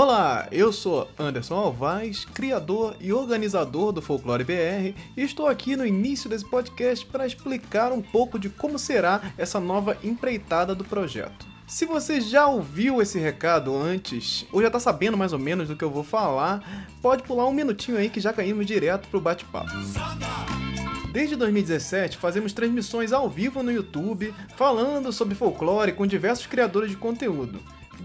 Olá, eu sou Anderson Alvaz, criador e organizador do Folclore BR, e estou aqui no início desse podcast para explicar um pouco de como será essa nova empreitada do projeto. Se você já ouviu esse recado antes, ou já está sabendo mais ou menos do que eu vou falar, pode pular um minutinho aí que já caímos direto pro bate-papo. Desde 2017, fazemos transmissões ao vivo no YouTube, falando sobre folclore com diversos criadores de conteúdo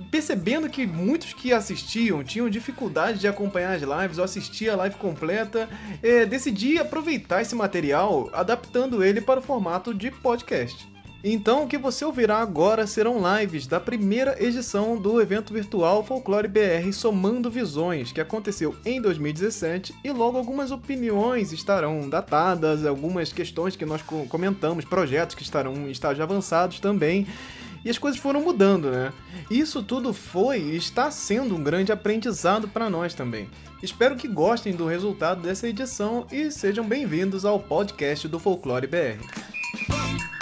percebendo que muitos que assistiam tinham dificuldade de acompanhar as lives ou assistir a live completa, é, decidi aproveitar esse material adaptando ele para o formato de podcast. Então, o que você ouvirá agora serão lives da primeira edição do evento virtual Folclore BR Somando Visões, que aconteceu em 2017, e logo algumas opiniões estarão datadas, algumas questões que nós comentamos, projetos que estarão em estágios avançados também e as coisas foram mudando, né? Isso tudo foi e está sendo um grande aprendizado para nós também. Espero que gostem do resultado dessa edição e sejam bem-vindos ao podcast do Folclore BR.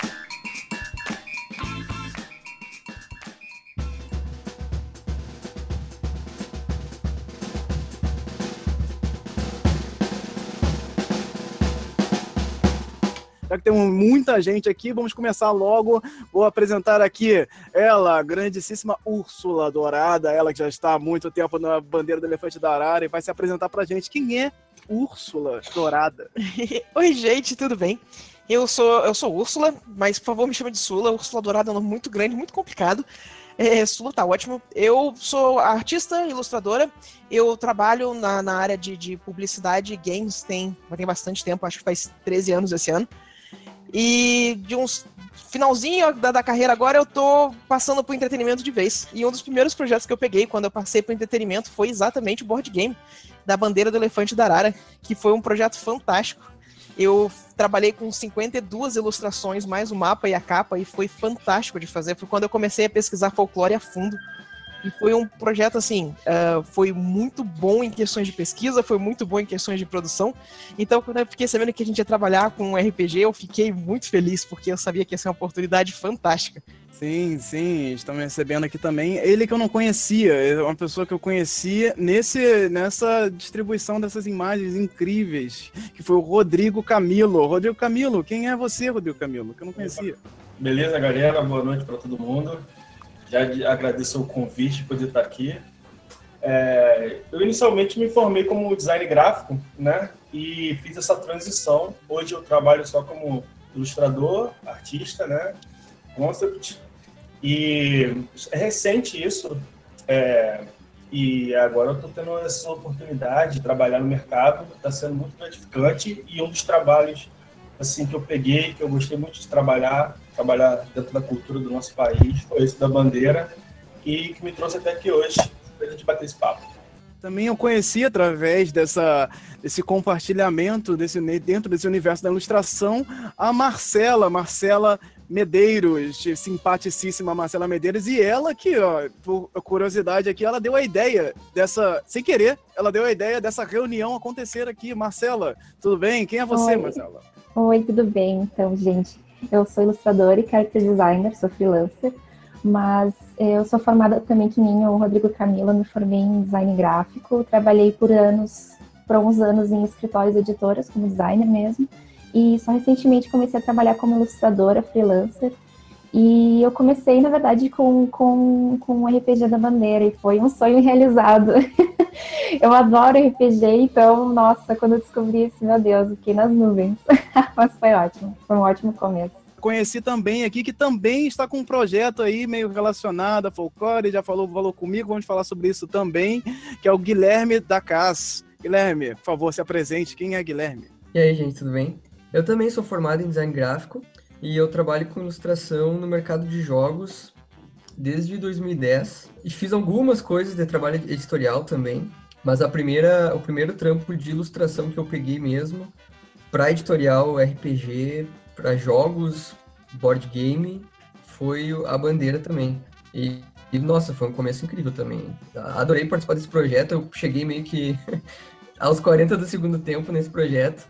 Já que temos muita gente aqui, vamos começar logo. Vou apresentar aqui ela, a grandíssima Úrsula Dourada, ela que já está há muito tempo na bandeira do Elefante da Arara e vai se apresentar pra gente. Quem é Úrsula Dourada? Oi, gente, tudo bem? Eu sou, eu sou Úrsula, mas por favor me chame de Sula. Úrsula Dourada é um nome muito grande, muito complicado. É, Sula tá ótimo. Eu sou artista, ilustradora. Eu trabalho na, na área de, de publicidade e games tem, tem bastante tempo, acho que faz 13 anos esse ano. E de uns finalzinho da, da carreira agora eu tô passando pro entretenimento de vez. E um dos primeiros projetos que eu peguei quando eu passei pro entretenimento foi exatamente o board game da bandeira do elefante da Arara, que foi um projeto fantástico. Eu trabalhei com 52 ilustrações, mais o mapa e a capa, e foi fantástico de fazer. Foi quando eu comecei a pesquisar folclore a fundo. E foi um projeto, assim, uh, foi muito bom em questões de pesquisa, foi muito bom em questões de produção. Então, quando eu fiquei sabendo que a gente ia trabalhar com um RPG, eu fiquei muito feliz, porque eu sabia que ia ser uma oportunidade fantástica. Sim, sim, estamos recebendo aqui também. Ele que eu não conhecia, é uma pessoa que eu conhecia nesse, nessa distribuição dessas imagens incríveis, que foi o Rodrigo Camilo. Rodrigo Camilo, quem é você, Rodrigo Camilo? Que eu não conhecia. Beleza, galera? Boa noite para todo mundo. Já agradeço o convite de poder estar aqui. É, eu inicialmente me formei como design gráfico, né? E fiz essa transição. Hoje eu trabalho só como ilustrador, artista, né? Concept. E é recente isso. É, e agora eu estou tendo essa oportunidade de trabalhar no mercado. Está sendo muito gratificante e um dos trabalhos assim que eu peguei, que eu gostei muito de trabalhar, trabalhar dentro da cultura do nosso país, foi esse da bandeira, e que me trouxe até aqui hoje, para a gente bater esse papo. Também eu conheci através dessa, desse compartilhamento desse, dentro desse universo da ilustração a Marcela, Marcela Medeiros, simpaticíssima Marcela Medeiros, e ela que, ó, por curiosidade aqui, ela deu a ideia dessa, sem querer, ela deu a ideia dessa reunião acontecer aqui. Marcela, tudo bem? Quem é você, Oi. Marcela? Oi, tudo bem? Então, gente, eu sou ilustradora e character designer, sou freelancer, mas eu sou formada também que nem o Rodrigo Camila, me formei em design gráfico, trabalhei por anos, por alguns anos em escritórios editoras como designer mesmo, e só recentemente comecei a trabalhar como ilustradora freelancer e eu comecei, na verdade, com, com, com o RPG da Bandeira, e foi um sonho realizado. eu adoro RPG, então, nossa, quando eu descobri isso, meu Deus, fiquei nas nuvens. Mas foi ótimo, foi um ótimo começo. Conheci também aqui, que também está com um projeto aí meio relacionado a folclore, já falou, falou comigo, vamos falar sobre isso também, que é o Guilherme da Cas. Guilherme, por favor, se apresente. Quem é Guilherme? E aí, gente, tudo bem? Eu também sou formado em design gráfico e eu trabalho com ilustração no mercado de jogos desde 2010 e fiz algumas coisas de trabalho editorial também, mas a primeira, o primeiro trampo de ilustração que eu peguei mesmo para editorial RPG, para jogos, board game, foi a bandeira também. E, e, nossa, foi um começo incrível também. Adorei participar desse projeto, eu cheguei meio que aos 40 do segundo tempo nesse projeto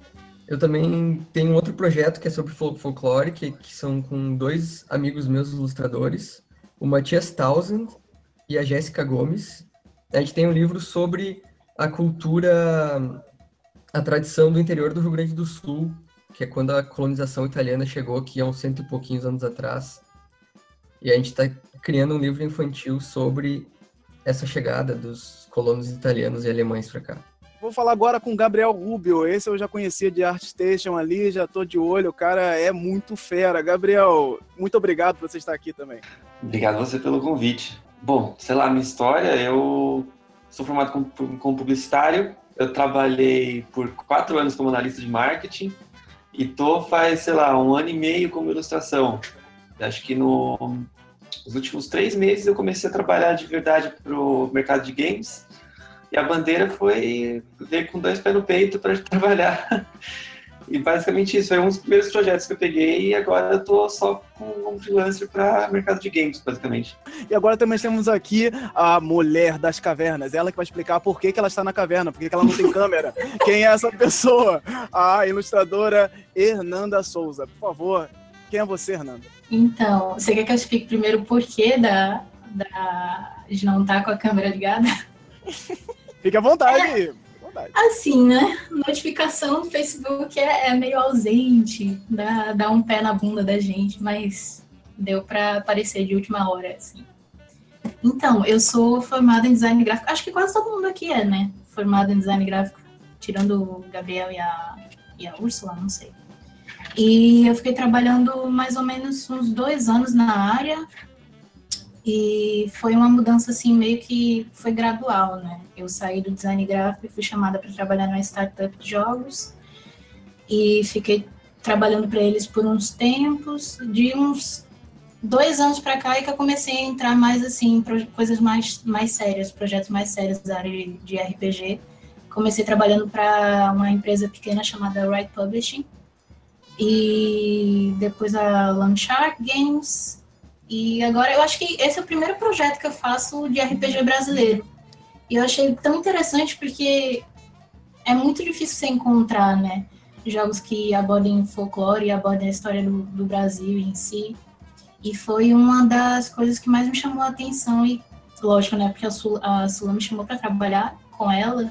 eu também tenho outro projeto que é sobre folclore, que, que são com dois amigos meus ilustradores, o Matias Townsend e a Jéssica Gomes. A gente tem um livro sobre a cultura, a tradição do interior do Rio Grande do Sul, que é quando a colonização italiana chegou aqui há uns cento e pouquinhos anos atrás. E a gente está criando um livro infantil sobre essa chegada dos colonos italianos e alemães para cá. Vou falar agora com o Gabriel Rubio. Esse eu já conhecia de ArtStation ali, já tô de olho. O cara é muito fera. Gabriel, muito obrigado por você estar aqui também. Obrigado você pelo convite. Bom, sei lá, minha história, eu sou formado como, como publicitário. Eu trabalhei por quatro anos como analista de marketing e tô faz, sei lá, um ano e meio como ilustração. Acho que no, nos últimos três meses eu comecei a trabalhar de verdade pro mercado de games e a bandeira foi ver com dois pés no peito para trabalhar. E basicamente isso, foi um dos primeiros projetos que eu peguei e agora eu tô só com um freelancer para mercado de games, basicamente. E agora também temos aqui a mulher das cavernas, ela que vai explicar por que, que ela está na caverna, por que, que ela não tem câmera. Quem é essa pessoa? A ilustradora Hernanda Souza. Por favor, quem é você, Hernanda? Então, você quer que eu explique primeiro o porquê da, da, de não estar com a câmera ligada? Fique à vontade. É, assim, né? Notificação do Facebook é, é, meio ausente, dá, dá um pé na bunda da gente, mas deu para aparecer de última hora, assim. Então, eu sou formada em design gráfico. Acho que quase todo mundo aqui é, né? Formado em design gráfico, tirando o Gabriel e a, e a Úrsula, não sei. E eu fiquei trabalhando mais ou menos uns dois anos na área, e foi uma mudança assim meio que foi gradual, né? Eu saí do design gráfico e fui chamada para trabalhar numa startup de jogos e fiquei trabalhando para eles por uns tempos, de uns dois anos para cá é que eu comecei a entrar mais assim em coisas mais mais sérias, projetos mais sérios da área de, de RPG. Comecei trabalhando para uma empresa pequena chamada Right Publishing e depois a Landshark Games e agora eu acho que esse é o primeiro projeto que eu faço de RPG brasileiro. E eu achei tão interessante porque é muito difícil você encontrar, né? Jogos que abordem folclore e abordem a história do, do Brasil em si. E foi uma das coisas que mais me chamou a atenção. E, lógico, né? Porque a Sula, a Sula me chamou para trabalhar com ela.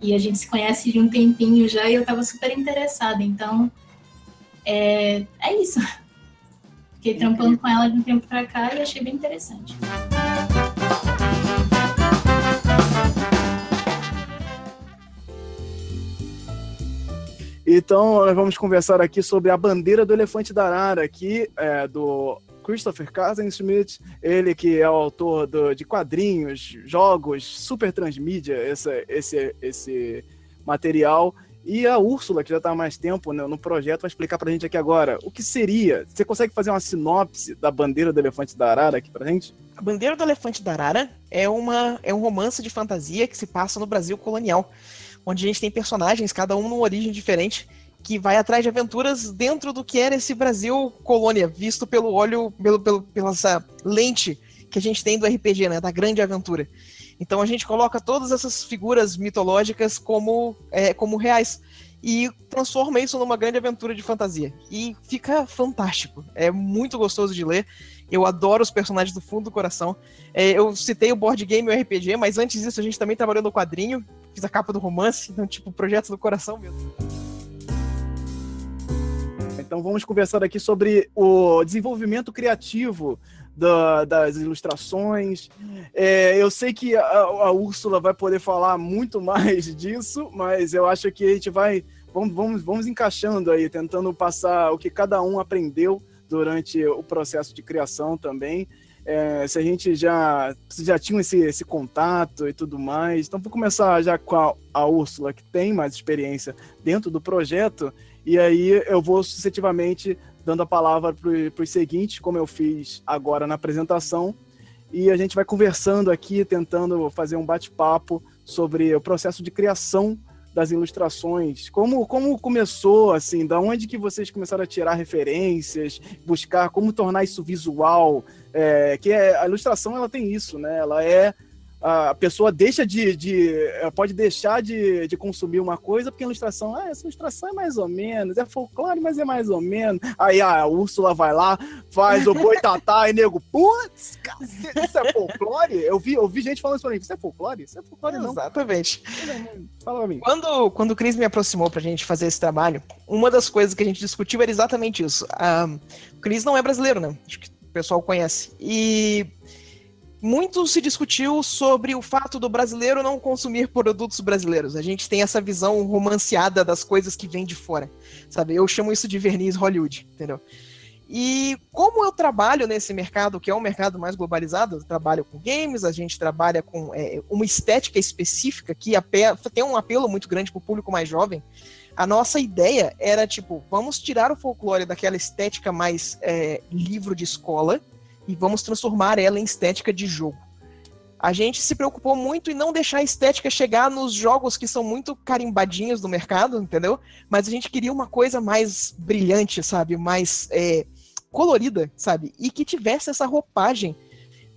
E a gente se conhece de um tempinho já e eu estava super interessada. Então, é, é isso. Fiquei trampando com ela de um tempo para cá e achei bem interessante. Então, nós vamos conversar aqui sobre a bandeira do elefante da arara, aqui é, do Christopher Schmidt, ele que é o autor do, de quadrinhos, jogos, super transmídia, esse, esse, esse material. E a Úrsula, que já está há mais tempo né, no projeto, vai explicar para a gente aqui agora o que seria. Você consegue fazer uma sinopse da bandeira do elefante da Arara aqui para a gente? A bandeira do elefante da Arara é, uma, é um romance de fantasia que se passa no Brasil colonial, onde a gente tem personagens, cada um numa origem diferente, que vai atrás de aventuras dentro do que era esse Brasil colônia, visto pelo olho, pelo, pelo, pela lente que a gente tem do RPG, né, da grande aventura. Então a gente coloca todas essas figuras mitológicas como, é, como reais e transforma isso numa grande aventura de fantasia. E fica fantástico. É muito gostoso de ler. Eu adoro os personagens do fundo do coração. É, eu citei o board game e o RPG, mas antes disso a gente também trabalhou no quadrinho. Fiz a capa do romance, então, tipo, projetos do coração mesmo. Então vamos conversar aqui sobre o desenvolvimento criativo da, das ilustrações. É, eu sei que a, a Úrsula vai poder falar muito mais disso, mas eu acho que a gente vai. Vamos, vamos, vamos encaixando aí, tentando passar o que cada um aprendeu durante o processo de criação também. É, se a gente já, já tinha esse, esse contato e tudo mais. Então, vou começar já com a, a Úrsula, que tem mais experiência dentro do projeto, e aí eu vou sucessivamente dando a palavra para os seguintes, como eu fiz agora na apresentação, e a gente vai conversando aqui, tentando fazer um bate-papo sobre o processo de criação das ilustrações, como, como começou, assim, da onde que vocês começaram a tirar referências, buscar como tornar isso visual, é, que é, a ilustração ela tem isso, né? Ela é a pessoa deixa de, de pode deixar de, de consumir uma coisa porque a ilustração, ah, essa ilustração é mais ou menos, é folclore, mas é mais ou menos. Aí a Úrsula vai lá, faz o boitatá e nego, putz, isso é folclore? Eu vi, eu vi gente falando isso pra mim, isso é folclore? Isso é folclore não. Exatamente. Fala pra mim. Quando, quando o Cris me aproximou pra gente fazer esse trabalho, uma das coisas que a gente discutiu era exatamente isso. Um, o Cris não é brasileiro, né? Acho que o pessoal conhece. E muito se discutiu sobre o fato do brasileiro não consumir produtos brasileiros. A gente tem essa visão romanceada das coisas que vêm de fora, sabe? Eu chamo isso de verniz Hollywood, entendeu? E como eu trabalho nesse mercado, que é um mercado mais globalizado, eu trabalho com games, a gente trabalha com é, uma estética específica que tem um apelo muito grande para o público mais jovem. A nossa ideia era, tipo, vamos tirar o folclore daquela estética mais é, livro de escola e vamos transformar ela em estética de jogo. A gente se preocupou muito em não deixar a estética chegar nos jogos que são muito carimbadinhos do mercado, entendeu? Mas a gente queria uma coisa mais brilhante, sabe? Mais é, colorida, sabe? E que tivesse essa roupagem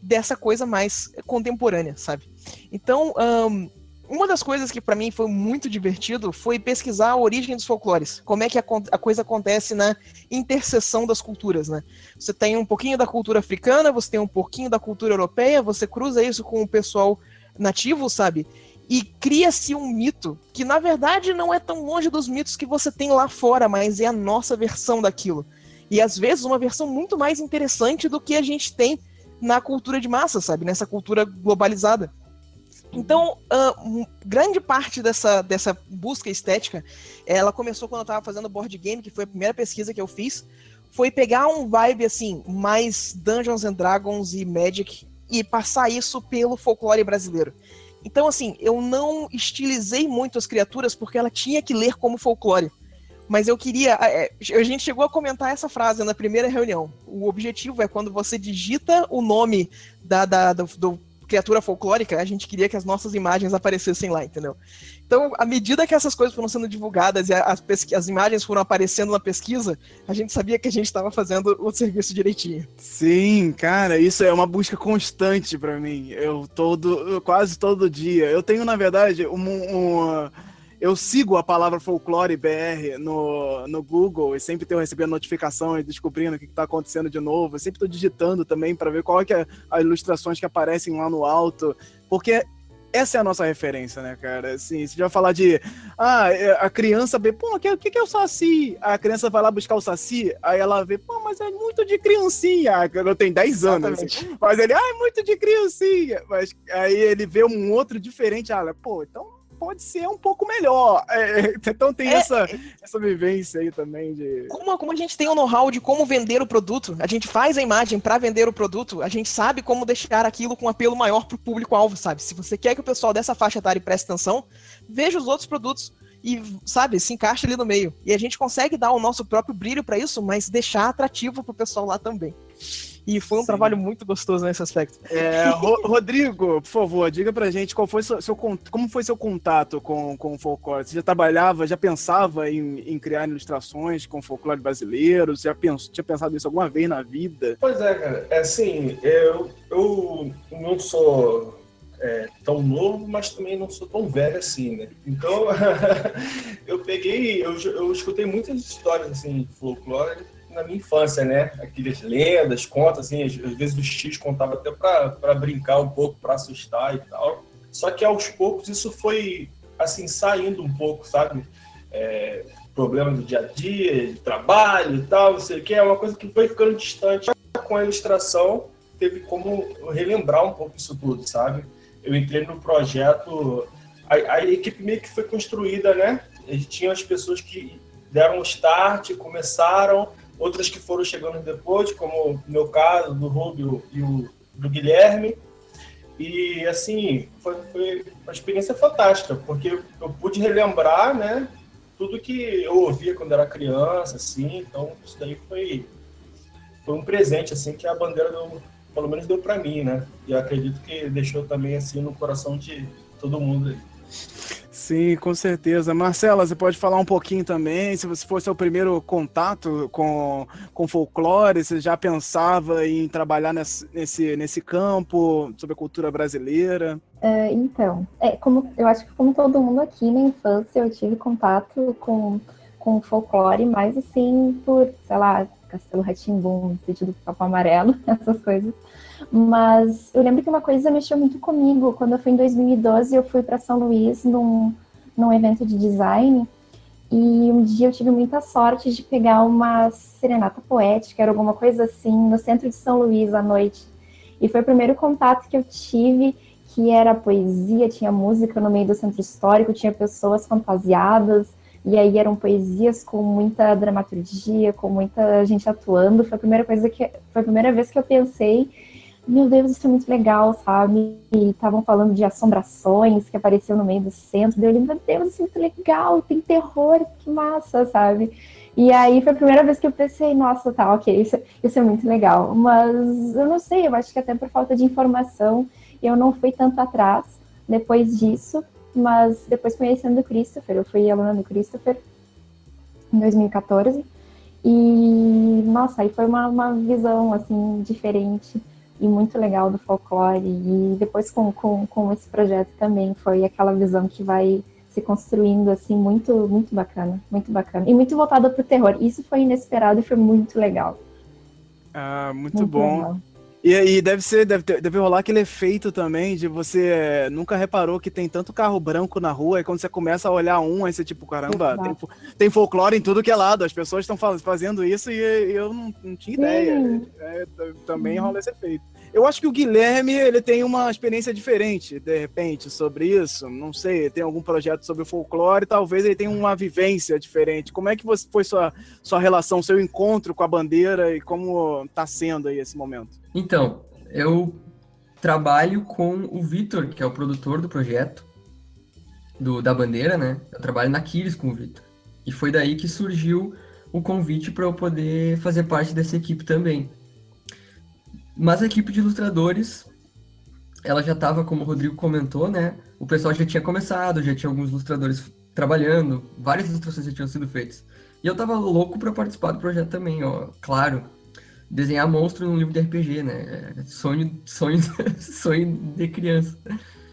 dessa coisa mais contemporânea, sabe? Então, um, uma das coisas que para mim foi muito divertido foi pesquisar a origem dos folclores. Como é que a, a, coisa acontece na interseção das culturas, né? Você tem um pouquinho da cultura africana, você tem um pouquinho da cultura europeia, você cruza isso com o pessoal nativo, sabe? E cria-se um mito que na verdade não é tão longe dos mitos que você tem lá fora, mas é a nossa versão daquilo. E às vezes uma versão muito mais interessante do que a gente tem na cultura de massa, sabe? Nessa cultura globalizada. Então, uh, grande parte dessa, dessa busca estética, ela começou quando eu estava fazendo board game, que foi a primeira pesquisa que eu fiz, foi pegar um vibe assim, mais Dungeons and Dragons e Magic e passar isso pelo folclore brasileiro. Então, assim, eu não estilizei muito as criaturas porque ela tinha que ler como folclore. Mas eu queria. É, a gente chegou a comentar essa frase na primeira reunião. O objetivo é quando você digita o nome da, da do, do criatura folclórica, a gente queria que as nossas imagens aparecessem lá, entendeu? Então, à medida que essas coisas foram sendo divulgadas e as, as imagens foram aparecendo na pesquisa, a gente sabia que a gente estava fazendo o serviço direitinho. Sim, cara, isso é uma busca constante para mim. Eu todo, quase todo dia. Eu tenho, na verdade, um, um eu sigo a palavra folclore BR no, no Google e sempre tenho recebido notificação e descobrindo o que está acontecendo de novo. Eu sempre estou digitando também para ver qual é, que é as ilustrações que aparecem lá no alto, porque essa é a nossa referência, né, cara? Assim, você já falar de. Ah, é, a criança vê, pô, o que, que é o Saci? A criança vai lá buscar o Saci, aí ela vê, pô, mas é muito de criancinha. Eu tenho 10 anos, assim, Mas ele, ah, é muito de criancinha. Mas aí ele vê um outro diferente, ah, pô, então pode ser um pouco melhor. É, então tem é, essa, essa vivência aí também de. Como, como a gente tem o know-how de como vender o produto, a gente faz a imagem para vender o produto, a gente sabe como deixar aquilo com um apelo maior para o público-alvo, sabe? Se você quer que o pessoal dessa faixa etária preste atenção, veja os outros produtos e, sabe, se encaixa ali no meio. E a gente consegue dar o nosso próprio brilho para isso, mas deixar atrativo para o pessoal lá também. E foi um Sim. trabalho muito gostoso nesse aspecto. É, Ro Rodrigo, por favor, diga pra gente qual foi seu, seu, como foi seu contato com, com o folclore. Você já trabalhava, já pensava em, em criar ilustrações com folclore brasileiro? Você já pensou, tinha pensado nisso alguma vez na vida? Pois é, cara. É assim, eu, eu não sou é, tão novo, mas também não sou tão velho assim, né? Então, eu peguei, eu, eu escutei muitas histórias assim de folclore na minha infância, né? Aquelas lendas, contas, assim, às, vezes os tios contavam até para brincar um pouco, para assustar e tal. Só que aos poucos isso foi, assim, saindo um pouco, sabe? É, problema do dia a dia, de trabalho e tal, não sei o que, é uma coisa que foi ficando distante. Com a ilustração, teve como relembrar um pouco isso tudo, sabe? Eu entrei no projeto, a, a equipe meio que foi construída, né? Eles tinham as pessoas que deram o start, começaram, outras que foram chegando depois, como o meu caso, do Rubio e o do Guilherme. E, assim, foi, foi uma experiência fantástica, porque eu pude relembrar, né, tudo que eu ouvia quando era criança, assim, então isso daí foi, foi um presente, assim, que a bandeira deu, pelo menos deu para mim, né, e acredito que deixou também, assim, no coração de todo mundo aí. Sim, com certeza. Marcela, você pode falar um pouquinho também, se você fosse o primeiro contato com, com folclore, você já pensava em trabalhar nesse, nesse, nesse campo, sobre a cultura brasileira? Uh, então, é, como, eu acho que como todo mundo aqui na infância, eu tive contato com, com folclore, mais assim, por, sei lá, Castelo Ratimbum, Sítio do Papo Amarelo, essas coisas. Mas eu lembro que uma coisa mexeu muito comigo. Quando eu fui em 2012, eu fui para São Luís num, num evento de design. E um dia eu tive muita sorte de pegar uma serenata poética, era alguma coisa assim, no centro de São Luís à noite. E foi o primeiro contato que eu tive, que era poesia, tinha música no meio do centro histórico, tinha pessoas fantasiadas, e aí eram poesias com muita dramaturgia, com muita gente atuando. Foi a primeira coisa que foi a primeira vez que eu pensei meu Deus, isso é muito legal, sabe? E estavam falando de assombrações que apareciam no meio do centro. Eu meu Deus, isso é muito legal, tem terror, que massa, sabe? E aí foi a primeira vez que eu pensei, nossa, tá, ok, isso, isso é muito legal. Mas eu não sei, eu acho que até por falta de informação, eu não fui tanto atrás depois disso, mas depois conhecendo o Christopher, eu fui aluna do Christopher em 2014. E, nossa, aí foi uma, uma visão, assim, diferente e muito legal do folclore. E depois com, com, com esse projeto também foi aquela visão que vai se construindo assim muito muito bacana, muito bacana e muito voltada para o terror. Isso foi inesperado e foi muito legal. Ah, muito, muito bom. Legal. E aí deve ser, deve, ter, deve rolar aquele efeito também de você é, nunca reparou que tem tanto carro branco na rua, e quando você começa a olhar um, aí você tipo, caramba, tem, tem, folclore em tudo que é lado, as pessoas estão fazendo isso e, e eu não, não, tinha ideia. É, também rola esse efeito. Eu acho que o Guilherme ele tem uma experiência diferente, de repente, sobre isso. Não sei, tem algum projeto sobre o folclore, talvez ele tenha uma vivência diferente. Como é que você, foi sua, sua relação, seu encontro com a bandeira e como está sendo aí esse momento? Então, eu trabalho com o Vitor, que é o produtor do projeto do, da bandeira, né? Eu trabalho na Kiris com o Vitor. E foi daí que surgiu o convite para eu poder fazer parte dessa equipe também. Mas a equipe de ilustradores, ela já estava, como o Rodrigo comentou, né? O pessoal já tinha começado, já tinha alguns ilustradores trabalhando, várias ilustrações já tinham sido feitas. E eu tava louco para participar do projeto também, ó. Claro, desenhar monstro num livro de RPG, né? É sonho, sonho, sonho de criança.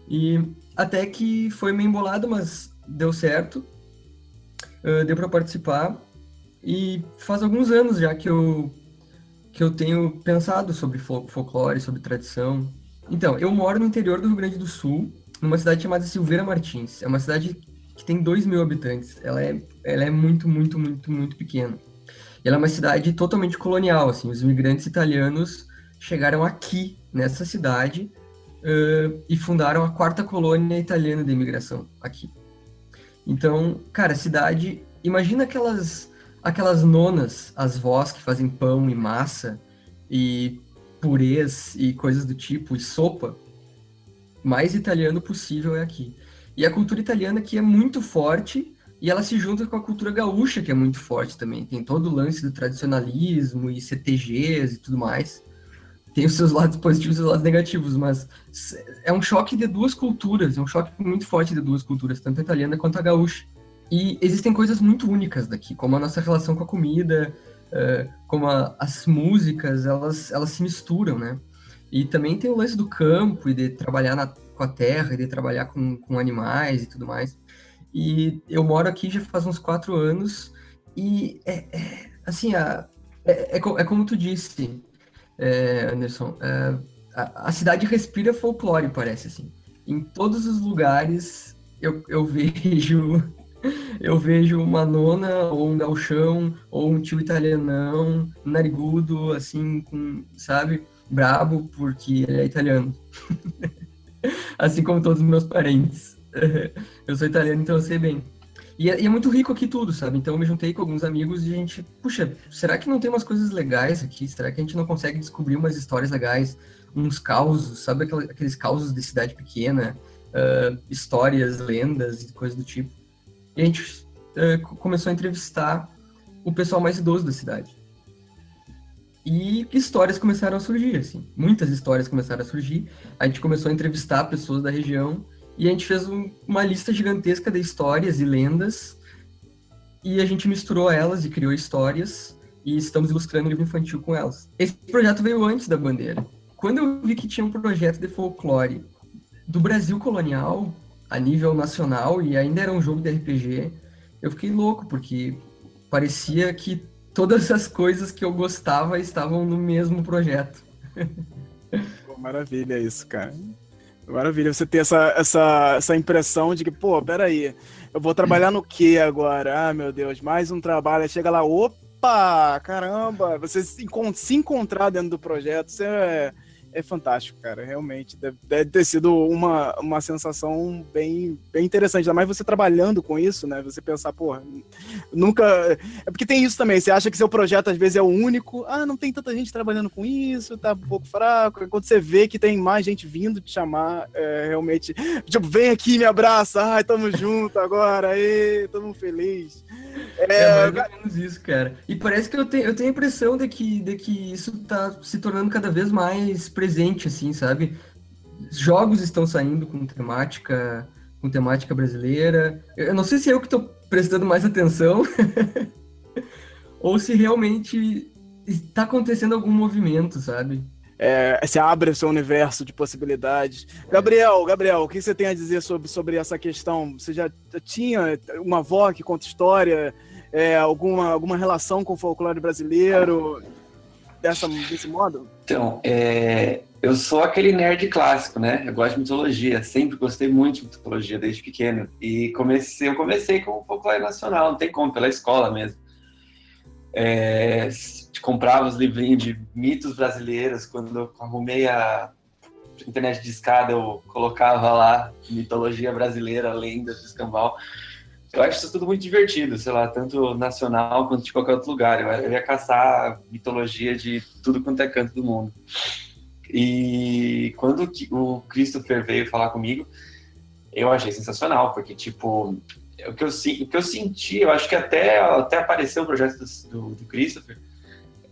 E até que foi meio embolado, mas deu certo. Uh, deu para participar. E faz alguns anos já que eu que eu tenho pensado sobre folclore, sobre tradição. Então, eu moro no interior do Rio Grande do Sul, numa cidade chamada Silveira Martins. É uma cidade que tem 2 mil habitantes. Ela é, ela é muito, muito, muito, muito pequena. E ela é uma cidade totalmente colonial, assim. Os imigrantes italianos chegaram aqui, nessa cidade, uh, e fundaram a quarta colônia italiana de imigração aqui. Então, cara, a cidade... Imagina aquelas aquelas nonas, as vós que fazem pão e massa e purês e coisas do tipo, e sopa, mais italiano possível é aqui. E a cultura italiana aqui é muito forte e ela se junta com a cultura gaúcha, que é muito forte também. Tem todo o lance do tradicionalismo e CTGs e tudo mais. Tem os seus lados positivos e os lados negativos, mas é um choque de duas culturas, é um choque muito forte de duas culturas, tanto a italiana quanto a gaúcha. E existem coisas muito únicas daqui, como a nossa relação com a comida, uh, como a, as músicas, elas, elas se misturam, né? E também tem o lance do campo e de trabalhar na, com a terra, e de trabalhar com, com animais e tudo mais. E eu moro aqui já faz uns quatro anos e é, é assim, a, é, é, é, como tu disse, é, Anderson, é, a, a, cidade respira folclore, parece assim. Em todos os lugares eu, eu vejo eu vejo uma nona, ou um galchão, ou um tio italianão, narigudo, assim, com, sabe, brabo, porque ele é italiano. assim como todos os meus parentes. eu sou italiano, então eu sei bem. E é, e é, muito rico aqui tudo, sabe? Então eu me juntei com alguns amigos e a gente, puxa, será que não tem umas coisas legais aqui? Será que a gente não consegue descobrir umas histórias legais, uns causos, sabe aqueles causos de cidade pequena, uh, histórias, lendas e coisas do tipo? E a gente uh, começou a entrevistar o pessoal mais idoso da cidade. E histórias começaram a surgir, assim. Muitas histórias começaram a surgir. A gente começou a entrevistar pessoas da região e a gente fez um, uma lista gigantesca de histórias e lendas e a gente misturou elas e criou histórias e estamos ilustrando um livro infantil com elas. Esse projeto veio antes da bandeira. Quando eu vi que tinha um projeto de folclore do Brasil colonial a nível nacional e ainda era um jogo de RPG, eu fiquei louco porque parecia que todas as coisas que eu gostava estavam no mesmo projeto. Pô, maravilha isso, cara. Maravilha você ter essa, essa, essa impressão de que, pô, peraí, eu vou trabalhar no que agora? Ah, meu Deus, mais um trabalho. Chega lá, opa, caramba, você se, se encontrar dentro do projeto, você é, é fantástico, cara. Realmente. Deve, deve, ter sido uma, uma sensação bem, bem interessante. Ainda mais você trabalhando com isso, né? Você pensar, porra, nunca. É porque tem isso também. Você acha que seu projeto às vezes é o único. Ah, não tem tanta gente trabalhando com isso, tá um pouco fraco. Quando você vê que tem mais gente vindo te chamar, é, realmente. Tipo, vem aqui, me abraça. Ai, tamo junto agora. Aí, tamo feliz. É, é mais ou menos isso, cara. E parece que eu tenho, eu tenho a impressão de que, de que isso tá se tornando cada vez mais presente, assim, sabe? Jogos estão saindo com temática, com temática brasileira. Eu não sei se é eu que estou prestando mais atenção ou se realmente está acontecendo algum movimento, sabe? É, se abre o seu universo de possibilidades. Gabriel, Gabriel, o que você tem a dizer sobre, sobre essa questão? Você já, tinha uma avó que conta história, é, alguma, alguma relação com o folclore brasileiro? dessa, desse modo? Então, é, eu sou aquele nerd clássico, né? Eu gosto de mitologia, sempre gostei muito de mitologia desde pequeno. E comecei, eu comecei com o folclore nacional, não tem como, pela escola mesmo. É, comprava os livrinhos de mitos brasileiros, quando eu arrumei a internet de escada, eu colocava lá mitologia brasileira, lenda do escambau. Eu acho isso tudo muito divertido, sei lá, tanto nacional quanto de qualquer outro lugar. Eu, ia caçar mitologia de tudo quanto é canto do mundo. E quando o Christopher veio falar comigo, eu achei sensacional, porque, tipo, o que eu, o que eu senti, eu acho que até, até apareceu o projeto do, do Christopher,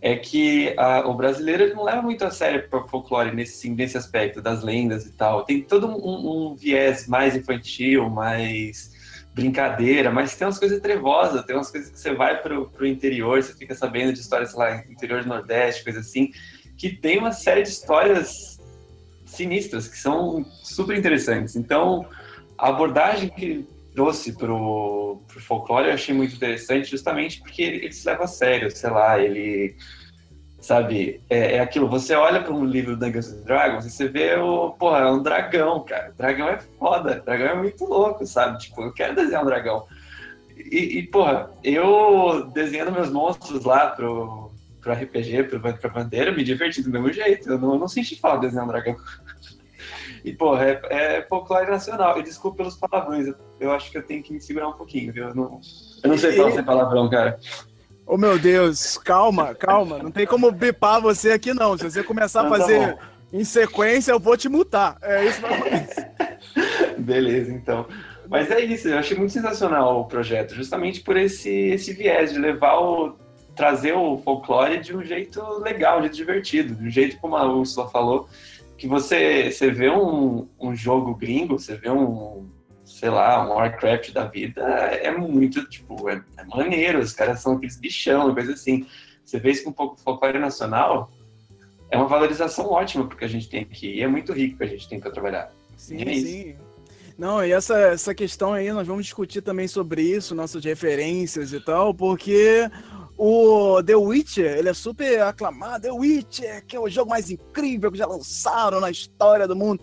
é que a, o brasileiro não leva muito a sério o folclore nesse, nesse aspecto das lendas e tal. Tem todo um, um viés mais infantil, mais brincadeira, mas tem umas coisas trevosas, tem umas coisas que você vai pro, pro interior, você fica sabendo de histórias, sei lá, interior do Nordeste, coisa assim, que tem uma série de histórias sinistras, que são super interessantes. Então, a abordagem que trouxe pro, pro folclore eu achei muito interessante, justamente porque ele, ele se leva a sério, sei lá, ele sabe? É, é aquilo, você olha para um livro do Dungeons and Dragons e você vê o, porra, é um dragão, cara. Dragão é foda, dragão é muito louco, sabe? Tipo, eu quero desenhar um dragão. E, e porra, eu desenhando meus monstros lá pro, pro RPG, pro, pra bandeira, me diverti do mesmo jeito. Eu não, eu não senti falta de desenhar um dragão. E, porra, é, é folclore nacional. E desculpa pelos palavrões, eu, eu, acho que eu tenho que me segurar um pouquinho, viu? Eu não, eu não sei falar sem palavrão, cara. Oh, meu Deus, calma, calma. Não tem como bipar você aqui, não. Se você começar a tá fazer tá em sequência, eu vou te mutar. É isso que vai acontecer. Beleza, então. Mas é isso, eu achei muito sensacional o projeto, justamente por esse, esse viés de levar o. trazer o folclore de um jeito legal, de um jeito divertido, de um jeito como a Úrsula falou, que você, você vê um, um jogo gringo, você vê um, sei lá, um Warcraft da vida é muito, tipo, é, é maneiro, os caras são aqueles bichão, coisa assim. Você vê isso com um pouco de folclore nacional, é uma valorização ótima porque a gente tem aqui, e é muito rico que a gente tem para trabalhar. Sim, é sim. Não, e essa, essa questão aí, nós vamos discutir também sobre isso, nossas referências e tal, porque o The Witcher, ele é super aclamado, The Witcher, que é o jogo mais incrível que já lançaram na história do mundo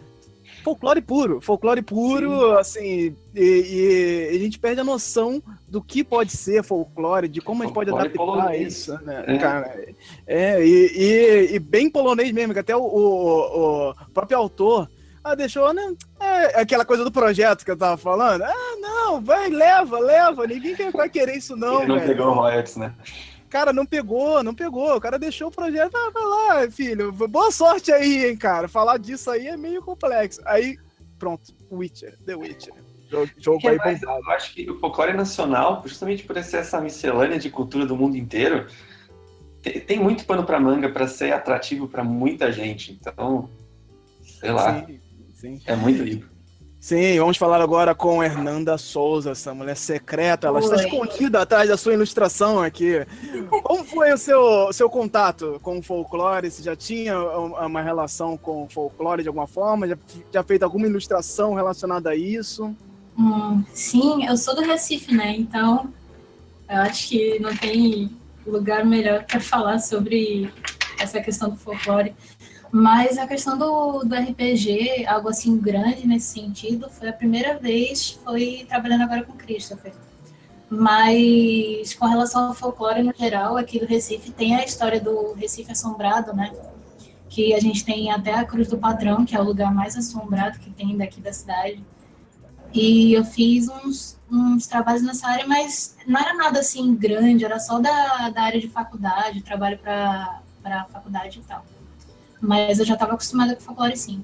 folclore puro, folclore puro, Sim. assim, e, e, a gente perde a noção do que pode ser folclore, de como a gente pode adaptar polonês. isso, né, é. cara? É, e, e, e, bem polonês mesmo, que até o, o, o próprio autor ah, deixou, né? É aquela coisa do projeto que eu tava falando. Ah, não, vai, leva, leva. Ninguém vai querer isso, não. Ele não velho. pegou royalties, né? Cara, não pegou, não pegou. O cara deixou o projeto. Ah, vai lá, filho. Boa sorte aí, hein, cara. Falar disso aí é meio complexo. Aí, pronto. Witcher, The Witcher. Jogo, jogo aí Eu acho que o folclore nacional, justamente por ser essa miscelânea de cultura do mundo inteiro, tem, tem muito pano para manga para ser atrativo para muita gente. Então, sei lá. Sim, sim. É muito rico. Sim, vamos falar agora com Hernanda Souza, essa mulher secreta. Ela está Oi. escondida atrás da sua ilustração aqui. Como foi o seu, seu contato com o folclore? Você já tinha uma relação com o folclore de alguma forma? Já, já fez alguma ilustração relacionada a isso? Hum, sim, eu sou do Recife, né? Então, eu acho que não tem lugar melhor para falar sobre essa questão do folclore. Mas a questão do, do RPG, algo assim grande nesse sentido, foi a primeira vez, foi trabalhando agora com Christopher. Mas com relação ao folclore no geral, aqui do Recife tem a história do Recife Assombrado, né? Que a gente tem até a Cruz do Patrão, que é o lugar mais assombrado que tem daqui da cidade. E eu fiz uns, uns trabalhos nessa área, mas não era nada assim grande, era só da, da área de faculdade, trabalho para a faculdade e tal. Mas eu já estava acostumada com folclore, sim.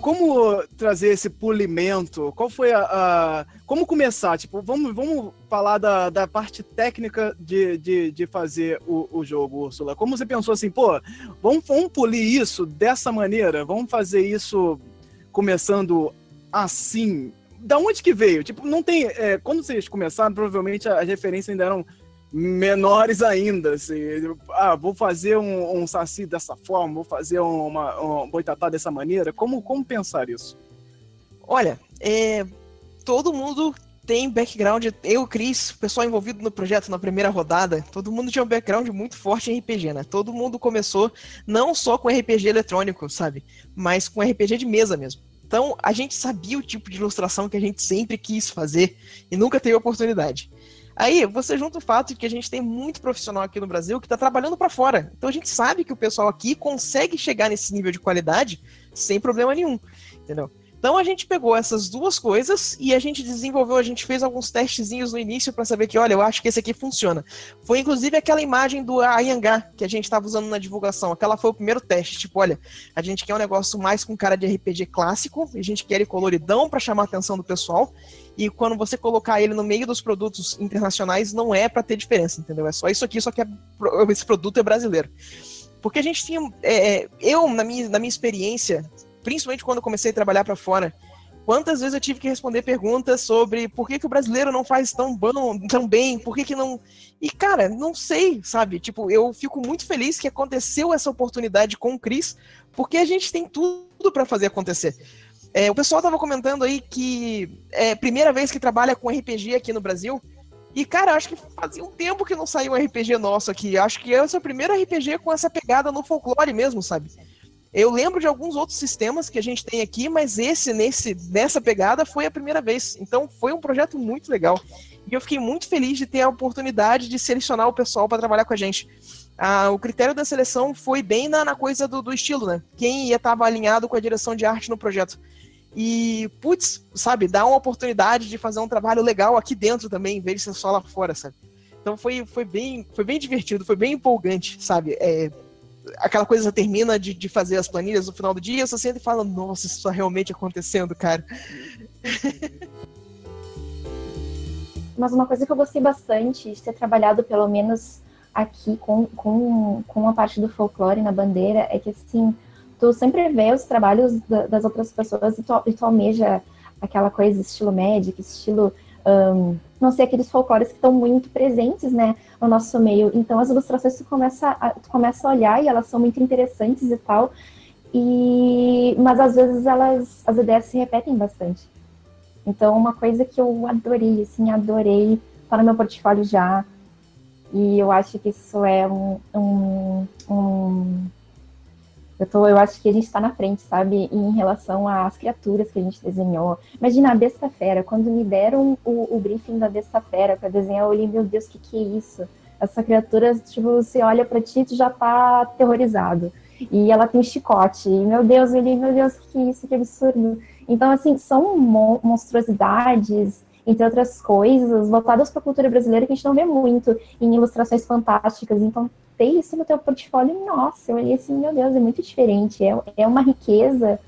Como trazer esse polimento? Qual foi a. a- como começar? Tipo, vamos, vamos falar da, da parte técnica de, de, de fazer o, o jogo, Úrsula. Como você pensou assim, pô, vamos, vamos polir isso dessa maneira? Vamos fazer isso começando assim? Da onde que veio? Tipo, não tem. é, quando vocês começaram, provavelmente as referências ainda eram menores ainda. Assim, ah, vou fazer um, um saci dessa forma, vou fazer uma, um boitatá dessa maneira. Como, como pensar isso? Olha, é, todo mundo tem background. Eu, Cris, pessoal envolvido no projeto na primeira rodada, todo mundo tinha um background muito forte em RPG, né? Todo mundo começou não só com RPG eletrônico, sabe? Mas com RPG de mesa mesmo. Então, a gente sabia o tipo de ilustração que a gente sempre quis fazer e nunca teve oportunidade. Aí, você junta o fato de que a gente tem muito profissional aqui no Brasil que está trabalhando para fora. Então, a gente sabe que o pessoal aqui consegue chegar nesse nível de qualidade sem problema nenhum, entendeu? Então a gente pegou essas duas coisas e a gente desenvolveu, a gente fez alguns testezinhos no início para saber que, olha, eu acho que esse aqui funciona. Foi inclusive aquela imagem do Ayangá que a gente estava usando na divulgação. Aquela foi o primeiro teste. Tipo, olha, a gente quer um negócio mais com cara de RPG clássico, a gente quer ele coloridão para chamar a atenção do pessoal. E quando você colocar ele no meio dos produtos internacionais, não é para ter diferença, entendeu? É só isso aqui, só que é, esse produto é brasileiro. Porque a gente tinha. é, eu, na minha, na minha experiência, principalmente quando eu comecei a trabalhar para fora, quantas vezes eu tive que responder perguntas sobre por que, que o brasileiro não faz tão bom, tão bem, por que, que não. E, cara, não sei, sabe? Tipo, eu fico muito feliz que aconteceu essa oportunidade com o Cris, porque a gente tem tudo para fazer acontecer. É, o pessoal tava comentando aí que é a primeira vez que trabalha com RPG aqui no Brasil. E, cara, acho que fazia um tempo que não saiu um RPG nosso aqui. Acho que é o primeiro RPG com essa pegada no folclore mesmo, sabe? Eu lembro de alguns outros sistemas que a gente tem aqui, mas esse, nesse, nessa pegada, foi a primeira vez. Então, foi um projeto muito legal. E eu fiquei muito feliz de ter a oportunidade de selecionar o pessoal para trabalhar com a gente. Ah, o critério da seleção foi bem na, na coisa do, do estilo, né? Quem ia estar alinhado com a direção de arte no projeto. E, putz, sabe, dá uma oportunidade de fazer um trabalho legal aqui dentro também, em vez de ser só lá fora, sabe? Então foi, foi, bem, foi bem divertido, foi bem empolgante, sabe? É, aquela coisa termina de, de fazer as planilhas no final do dia, você senta e fala, nossa, isso está realmente acontecendo, cara. Mas uma coisa que eu gostei bastante de ter trabalhado, pelo menos aqui, com, com, com a parte do folclore na bandeira, é que, assim, tu sempre vê os trabalhos da, das outras pessoas e tu, e tu almeja aquela coisa, estilo Magic, estilo, um, não sei, aqueles folclores que estão muito presentes, né, no nosso meio. Então, as ilustrações tu começa, a, tu começa a olhar e elas são muito interessantes e tal, e, mas às vezes elas, as ideias se repetem bastante. Então, uma coisa que eu adorei, assim, adorei, tá no meu portfólio já, e eu acho que isso é um, um, um eu, tô, eu acho que a gente está na frente, sabe? Em relação às criaturas que a gente desenhou. Imagina a besta fera. Quando me deram o, o briefing da besta fera para desenhar, eu olhei, meu Deus, o que, que é isso? Essa criatura, tipo, você olha para ti e já tá aterrorizado. E ela tem um chicote. E, meu Deus, eu olhei, meu Deus, o que, que é isso? Que absurdo. Então, assim, são monstruosidades, entre outras coisas, voltadas para a cultura brasileira que a gente não vê muito em ilustrações fantásticas. Então, ter isso no teu portfólio, nossa, eu olhei assim, meu Deus, é muito diferente. É, é uma riqueza,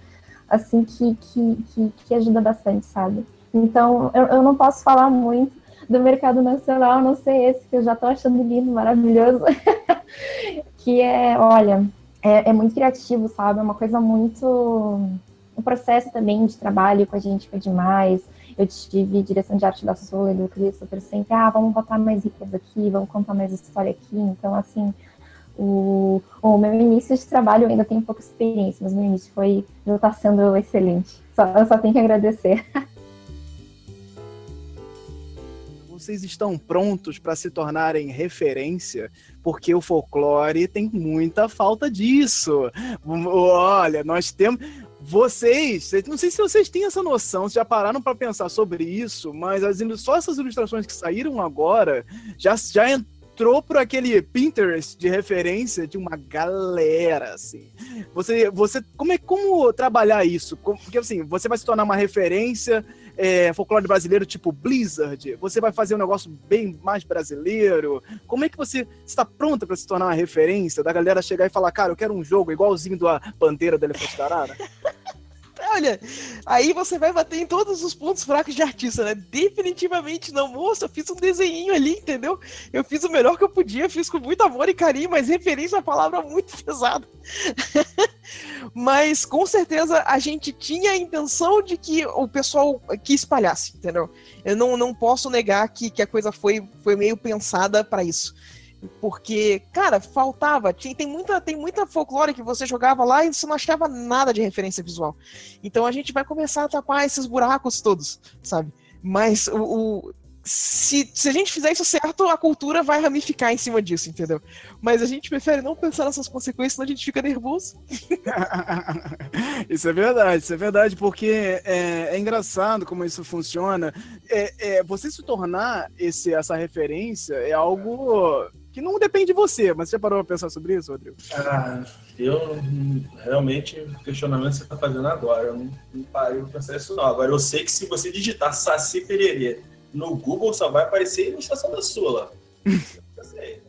assim, que, que, que, que ajuda bastante, sabe? Então, eu, eu não posso falar muito do mercado nacional, não sei esse, que eu já tô achando lindo, maravilhoso. que é, olha, é, é muito criativo, sabe? É uma coisa muito. O processo também de trabalho com a gente foi demais. Eu tive direção de arte da Sula e do Christopher sempre, ah, vamos botar mais ricas aqui, vamos contar mais história aqui. Então, assim, o, o meu início de trabalho eu ainda tenho pouca experiência, mas meu início foi, já está sendo excelente. Só, eu só tenho que agradecer. Vocês estão prontos para se tornarem referência? Porque o folclore tem muita falta disso. Olha, nós temos vocês, não sei se vocês têm essa noção, se já pararam para pensar sobre isso, mas as, só essas ilustrações que saíram agora já, já entrou por aquele Pinterest de referência de uma galera, assim. Você, você, como é como trabalhar isso? Porque assim, você vai se tornar uma referência é, folclore brasileiro tipo Blizzard? Você vai fazer um negócio bem mais brasileiro? Como é que você está pronta para se tornar uma referência da galera chegar e falar, cara, eu quero um jogo igualzinho da Bandeira da Elefante Arara? olha, aí você vai bater em todos os pontos fracos de artista, né? Definitivamente não, moça, eu fiz um desenho ali, entendeu? Eu fiz o melhor que eu podia, fiz com muito amor e carinho, mas referência é uma palavra muito pesada. mas com certeza a gente tinha a intenção de que o pessoal que espalhasse, entendeu? Eu não, não posso negar que, que a coisa foi, foi meio pensada para isso. Porque, cara, faltava. Tinha, tem, muita, tem muita folclore que você jogava lá e você não achava nada de referência visual. Então a gente vai começar a tapar esses buracos todos, sabe? Mas o, o se, se a gente fizer isso certo, a cultura vai ramificar em cima disso, entendeu? Mas a gente prefere não pensar nessas consequências, senão a gente fica nervoso. isso é verdade, isso é verdade, porque é, é engraçado como isso funciona. É, é, você se tornar esse, essa referência é algo que não depende de você, mas você já parou pra pensar sobre isso, Rodrigo? Ah, eu realmente, o questionamento que você tá fazendo agora, eu não, não parei pra pensar isso não. Agora, eu sei que se você digitar Saci Pererê no Google, só vai aparecer a ilustração da Sula. eu sei.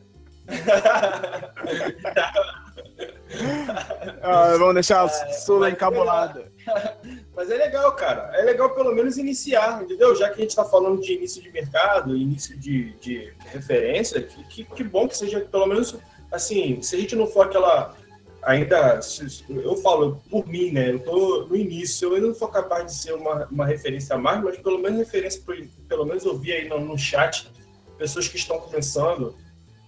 ah, vamos deixar a Sula é, encabulada. Mas é legal, cara. É legal pelo menos iniciar, entendeu? Já que a gente está falando de início de mercado, início de, de referência, que, que, que, bom que seja pelo menos assim, se a gente não for aquela. Ainda, eu falo por mim, né? Eu tô no início, eu ainda não sou capaz de ser uma, uma referência a mais, mas pelo menos referência, pelo menos eu vi aí no, no chat pessoas que estão começando,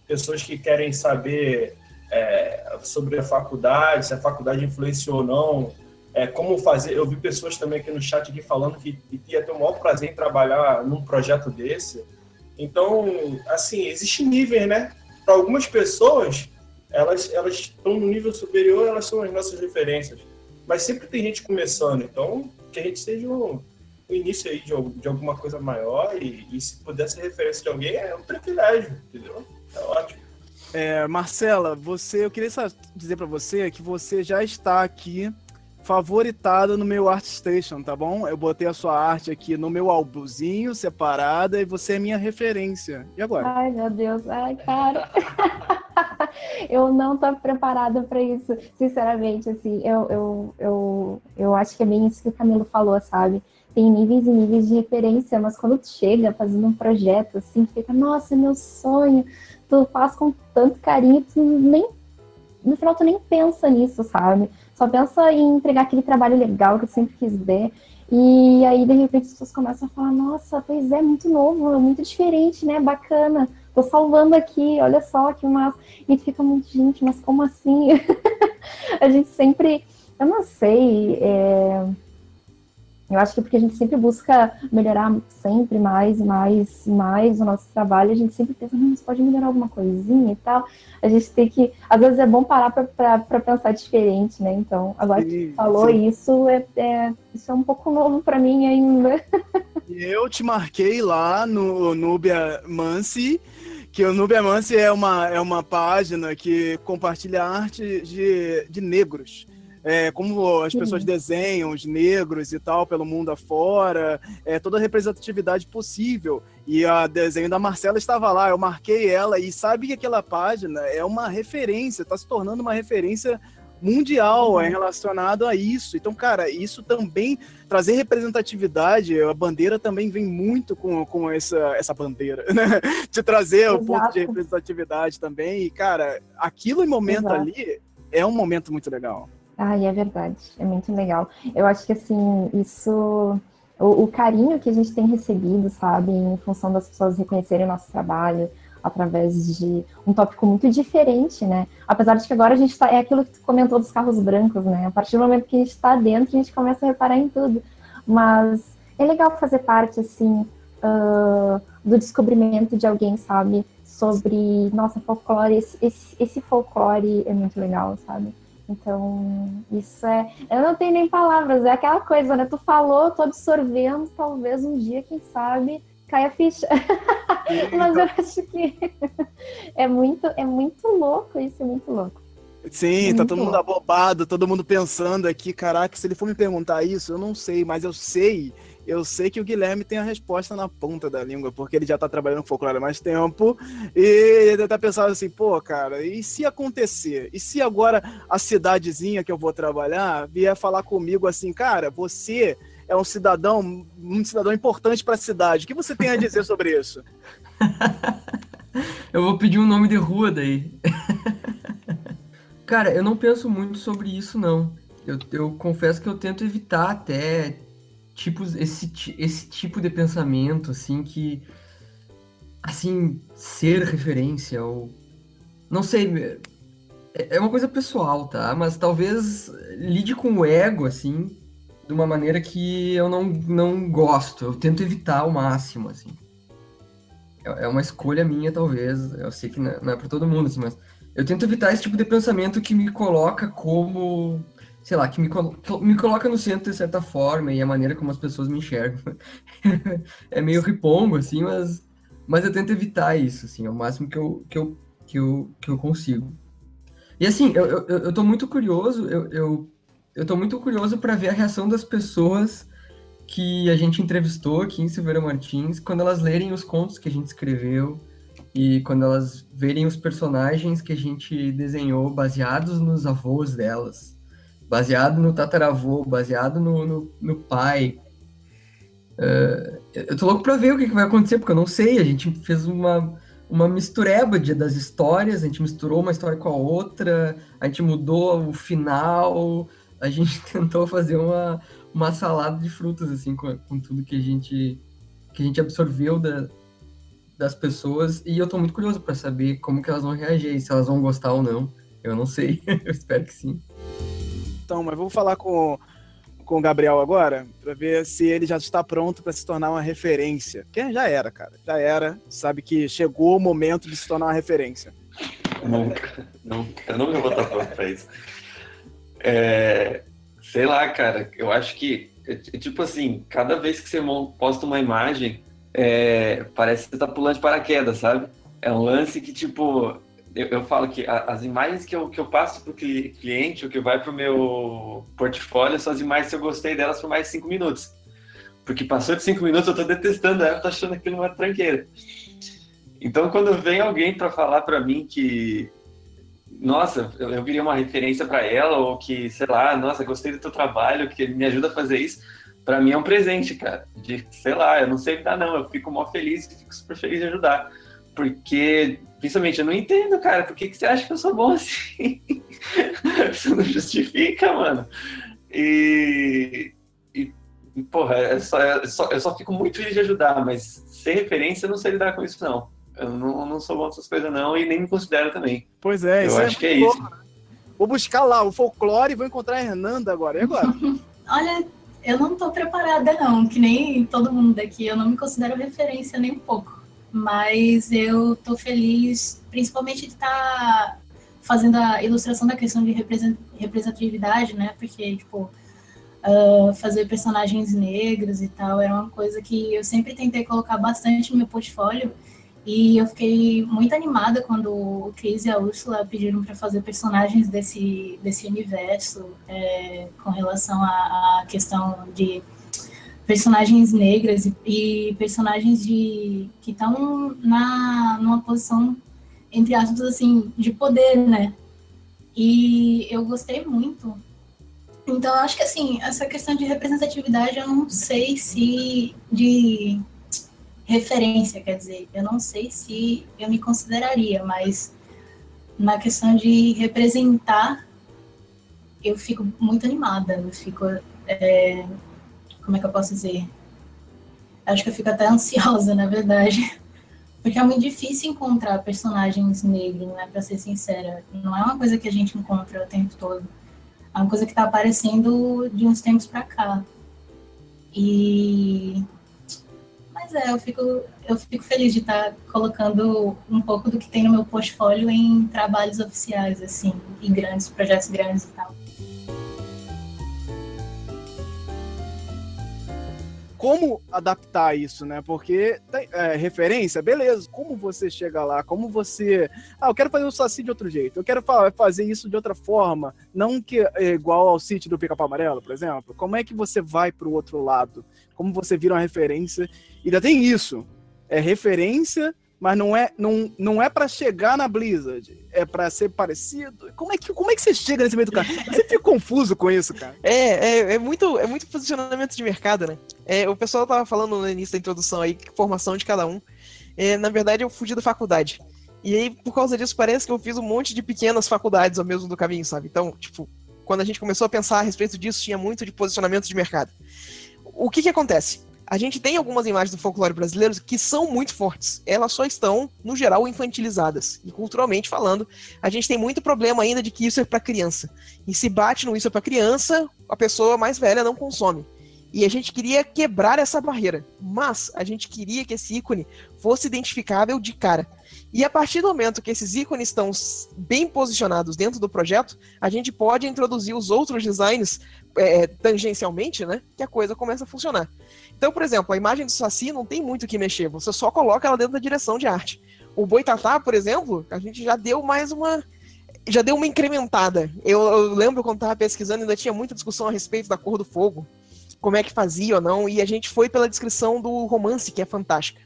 pessoas que querem saber é, sobre a faculdade, se a faculdade influenciou ou não, é, como fazer. Eu vi pessoas também aqui no chat aqui falando que, que ia ter o maior prazer em trabalhar num projeto desse. Então, assim, existe nível, né? Para algumas pessoas, elas elas estão no nível superior, elas são as nossas referências. Mas sempre tem gente começando, então que a gente seja o, o início aí de, de alguma coisa maior e, e se puder ser referência de alguém é um privilégio, entendeu? É ótimo. É, Marcela, você, eu queria dizer para você que você já está aqui favoritada no meu ArtStation, tá bom? Eu botei a sua arte aqui no meu álbumzinho separada e você é minha referência. E agora? Ai, meu Deus, ai, cara. eu não tô preparada para isso, sinceramente, assim, eu, eu, eu, eu acho que é bem isso que o Camilo falou, sabe? Tem níveis e níveis de referência, mas quando tu chega fazendo um projeto, assim, fica, nossa, é meu sonho, tu faz com tanto carinho, tu nem, no final tu nem pensa nisso, sabe? Só pensa em entregar aquele trabalho legal que eu sempre quis ver. E aí, de repente, as pessoas começam a falar: Nossa, pois é, muito novo, é muito diferente, né? Bacana. Tô salvando aqui, olha só que massa. E fica muito, gente, mas como assim? a gente sempre, eu não sei, é eu acho que porque a gente sempre busca melhorar sempre mais, mais, mais o nosso trabalho, a gente sempre pensa, hum, pode melhorar alguma coisinha e tal. A gente tem que, às vezes é bom parar para pensar diferente, né? Então, agora sim, que falou sim. isso, é, é, isso é um pouco novo para mim ainda. Eu te marquei lá no Nubia Mansi, que o Nubia Mansi é uma, é uma página que compartilha arte de, de negros é, como as pessoas desenham os negros e tal pelo mundo afora, é, toda a representatividade possível. E a desenho da Marcela estava lá, eu marquei ela e sabe que aquela página é uma referência, está se tornando uma referência mundial uhum. é relacionado a isso. Então, cara, isso também trazer representatividade, a bandeira também vem muito com, com essa, essa bandeira, né? De trazer Exato. o ponto de representatividade também. E, cara, aquilo em momento Exato. ali é um momento muito legal. Ah, é verdade, é muito legal. Eu acho que assim, isso. O, o, carinho que a gente tem recebido, sabe, em função das pessoas reconhecerem o nosso trabalho através de um tópico muito diferente, né? Apesar de que agora a gente tá. É aquilo que tu comentou dos carros brancos, né? A partir do momento que a gente está dentro, a gente começa a reparar em tudo. Mas é legal fazer parte, assim, uh, do descobrimento de alguém, sabe? Sobre, nossa, folclore, esse, esse, esse folclore é muito legal, sabe? Então, isso é. Eu não tenho nem palavras, é aquela coisa, né? Tu falou, tô absorvendo, talvez um dia, quem sabe, caia a ficha. Mas eu acho que é muito, é muito louco isso, é muito louco. Sim, tá todo mundo abobado, todo mundo pensando aqui, caraca, se ele for me perguntar isso, eu não sei, mas eu sei eu sei que o Guilherme tem a resposta na ponta da língua, porque ele já tá trabalhando folclore há mais tempo, e ele tá pensando assim, pô, cara, e se acontecer? E se agora a cidadezinha que eu vou trabalhar vier falar comigo assim, cara, você é um cidadão, um cidadão importante para a cidade. O que você tem a dizer sobre isso? eu vou pedir um nome de rua daí. Cara, eu não penso muito sobre isso, não. Eu, eu confesso que eu tento evitar até tipos, esse, esse tipo de pensamento, assim, que, assim, ser referência ou, não sei, é, é uma coisa pessoal, tá? Mas talvez lide com o ego, assim, de uma maneira que eu não, não gosto. Eu tento evitar ao máximo, assim. É, é uma escolha minha, talvez. Eu sei que não é, é para todo mundo, assim, mas eu tento evitar esse tipo de pensamento que me coloca como sei lá, que me, me coloca no centro de certa forma e a maneira como as pessoas me enxergam. é meio ripongo, assim, mas, mas eu tento evitar isso, assim, ao máximo que eu, que eu, que eu, que eu consigo. E assim, eu, eu, eu tô muito curioso, eu, eu, eu tô muito curioso para ver a reação das pessoas que a gente entrevistou aqui em Silveira Martins, quando elas lerem os contos que a gente escreveu e quando elas verem os personagens que a gente desenhou baseados nos avós delas baseado no tataravô, baseado no, no, no pai. Uh, eu tô louco pra ver o que, que, vai acontecer, porque eu não sei. A gente fez uma, uma mistureba de, das histórias, a gente misturou uma história com a outra, a gente mudou o final, a gente tentou fazer uma, uma salada de frutas, assim, com, com tudo que a gente, que a gente absorveu da, das pessoas. E eu tô muito curioso para saber como que elas vão reagir, se elas vão gostar ou não. Eu não sei, eu espero que sim. Então, mas vou falar com, com o Gabriel agora, para ver se ele já está pronto para se tornar uma referência. Que já era, cara. Já era. Sabe que chegou o momento de se tornar uma referência. Nunca. nunca. Eu nunca vou estar pronto para isso. É, sei lá, cara. Eu acho que, é, é tipo assim, cada vez que você posta uma imagem, é, parece que você tá pulando de paraquedas, sabe? É um lance que, tipo, eu, eu, falo que a, as imagens que eu, que eu passo para o cliente, o que vai para o meu portfólio, são as imagens que eu gostei delas por mais cinco minutos. Porque passou de cinco minutos, eu estou detestando ela, estou achando aquilo uma tranqueira. Então, quando vem alguém para falar para mim que, nossa, eu, eu uma referência para ela, ou que, sei lá, nossa, gostei do teu trabalho, que me ajuda a fazer isso, para mim é um presente, cara. De, sei lá, eu não sei dar não, eu fico mó feliz fico super feliz de ajudar. Porque Principalmente, eu não entendo, cara, por que, que você acha que eu sou bom assim? Isso não justifica, mano. E, e porra, é só, é só, eu só fico muito feliz de ajudar, mas sem referência eu não sei lidar com isso, não. Eu não, não sou bom nessas coisas, não, e nem me considero também. Pois é, eu acho é que é isso. Vou buscar lá o folclore e vou encontrar a Hernanda agora. E agora? Olha, eu não tô preparada, não, que nem todo mundo daqui. Eu não me considero referência nem um pouco mas eu tô feliz, principalmente de estar tá fazendo a ilustração da questão de representatividade, né? Porque, tipo, uh, fazer personagens negros e tal era uma coisa que eu sempre tentei colocar bastante no meu portfólio. E eu fiquei muito animada quando o Chris e a Úrsula pediram para fazer personagens desse, desse universo é, com relação à questão de personagens negras e, e personagens de que estão na numa posição entre aspas assim de poder, né? E eu gostei muito. Então eu acho que assim essa questão de representatividade eu não sei se de referência, quer dizer, eu não sei se eu me consideraria, mas na questão de representar eu fico muito animada, eu fico. É, como é que eu posso dizer? Acho que eu fico até ansiosa, na verdade. Porque é muito difícil encontrar personagens negros, né? Pra ser sincera. Não é uma coisa que a gente encontra o tempo todo. É uma coisa que tá aparecendo de uns tempos pra cá. E. Mas é, eu fico, eu fico feliz de estar tá colocando um pouco do que tem no meu portfólio em trabalhos oficiais, assim, e grandes, projetos grandes e tal. Como adaptar isso, né? Porque tem é, referência, beleza. Como você chega lá? Como você. Ah, eu quero fazer o Saci de outro jeito. Eu quero fazer isso de outra forma. Não que é igual ao sítio do Pica-Pau Amarelo, por exemplo. Como é que você vai para o outro lado? Como você vira uma referência? E ainda tem isso. É referência mas não é não, não é para chegar na Blizzard, é para ser parecido. Como é que como é que você chega nesse meio do cara? Você fica confuso com isso, cara. É, é, é muito é muito posicionamento de mercado, né? É, o pessoal tava falando no início da introdução aí formação de cada um. É, na verdade, eu fugi da faculdade. E aí, por causa disso, parece que eu fiz um monte de pequenas faculdades ao mesmo do caminho, sabe? Então, tipo, quando a gente começou a pensar a respeito disso, tinha muito de posicionamento de mercado. O que que acontece? A gente tem algumas imagens do folclore brasileiro que são muito fortes. Elas só estão, no geral, infantilizadas. E culturalmente falando, a gente tem muito problema ainda de que isso é para criança. E se bate no isso é para criança, a pessoa mais velha não consome. E a gente queria quebrar essa barreira. Mas a gente queria que esse ícone fosse identificável de cara. E a partir do momento que esses ícones estão bem posicionados dentro do projeto, a gente pode introduzir os outros designs é, tangencialmente, né? Que a coisa começa a funcionar. Então, por exemplo, a imagem do Saci não tem muito o que mexer, você só coloca ela dentro da direção de arte. O Boitatá, por exemplo, a gente já deu mais uma. Já deu uma incrementada. Eu, eu lembro quando estava pesquisando, ainda tinha muita discussão a respeito da cor do fogo, como é que fazia ou não, e a gente foi pela descrição do romance, que é fantástica.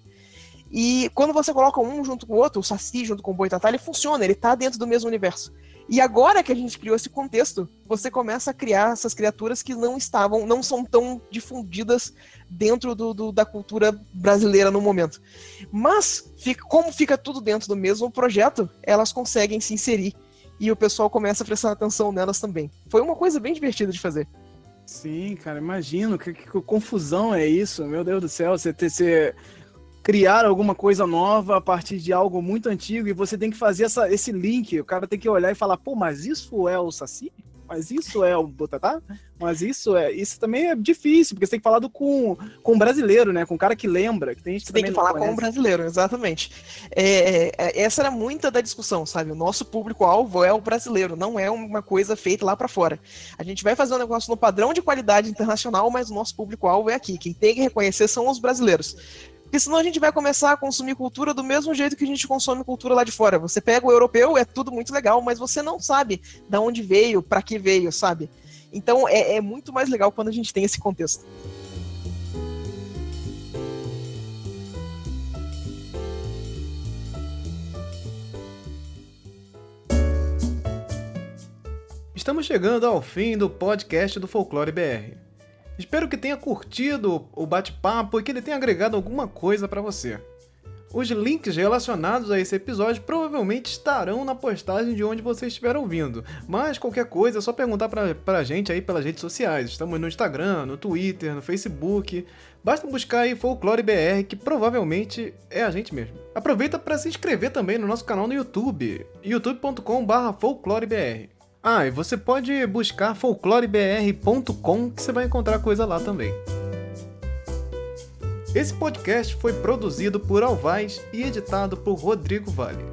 E quando você coloca um junto com o outro, o Saci junto com o Boitatá, ele funciona, ele tá dentro do mesmo universo. E agora que a gente criou esse contexto, você começa a criar essas criaturas que não estavam, não são tão difundidas dentro do, do, da cultura brasileira no momento. Mas, fica, como fica tudo dentro do mesmo projeto, elas conseguem se inserir. E o pessoal começa a prestar atenção nelas também. Foi uma coisa bem divertida de fazer. Sim, cara, imagino. Que, que, que confusão é isso? Meu Deus do céu, você ter. Você criar alguma coisa nova a partir de algo muito antigo e você tem que fazer essa, esse link. O cara tem que olhar e falar, pô, mas isso é o Saci? Mas isso é o Botatá? Mas isso é. Isso também é difícil, porque você tem que falar do, com, com o brasileiro, né? Com o cara que lembra. Que tem gente você tem que falar com o brasileiro, exatamente. É, é, essa era muita da discussão, sabe? O nosso público-alvo é o brasileiro, não é uma coisa feita lá para fora. A gente vai fazer um negócio no padrão de qualidade internacional, mas o nosso público-alvo é aqui. Quem tem que reconhecer são os brasileiros. Porque senão a gente vai começar a consumir cultura do mesmo jeito que a gente consome cultura lá de fora. Você pega o europeu, é tudo muito legal, mas você não sabe de onde veio, para que veio, sabe? Então é, é muito mais legal quando a gente tem esse contexto. Estamos chegando ao fim do podcast do Folclore BR. Espero que tenha curtido o bate-papo e que ele tenha agregado alguma coisa para você. Os links relacionados a esse episódio provavelmente estarão na postagem de onde você estiver ouvindo, mas qualquer coisa é só perguntar pra, pra gente aí pelas redes sociais. Estamos no Instagram, no Twitter, no Facebook. Basta buscar aí Folclore BR, que provavelmente é a gente mesmo. Aproveita para se inscrever também no nosso canal no YouTube, youtube.com/folclorebr. Ah, e você pode buscar folclorebr.com que você vai encontrar coisa lá também. Esse podcast foi produzido por Alvaz e editado por Rodrigo Vale.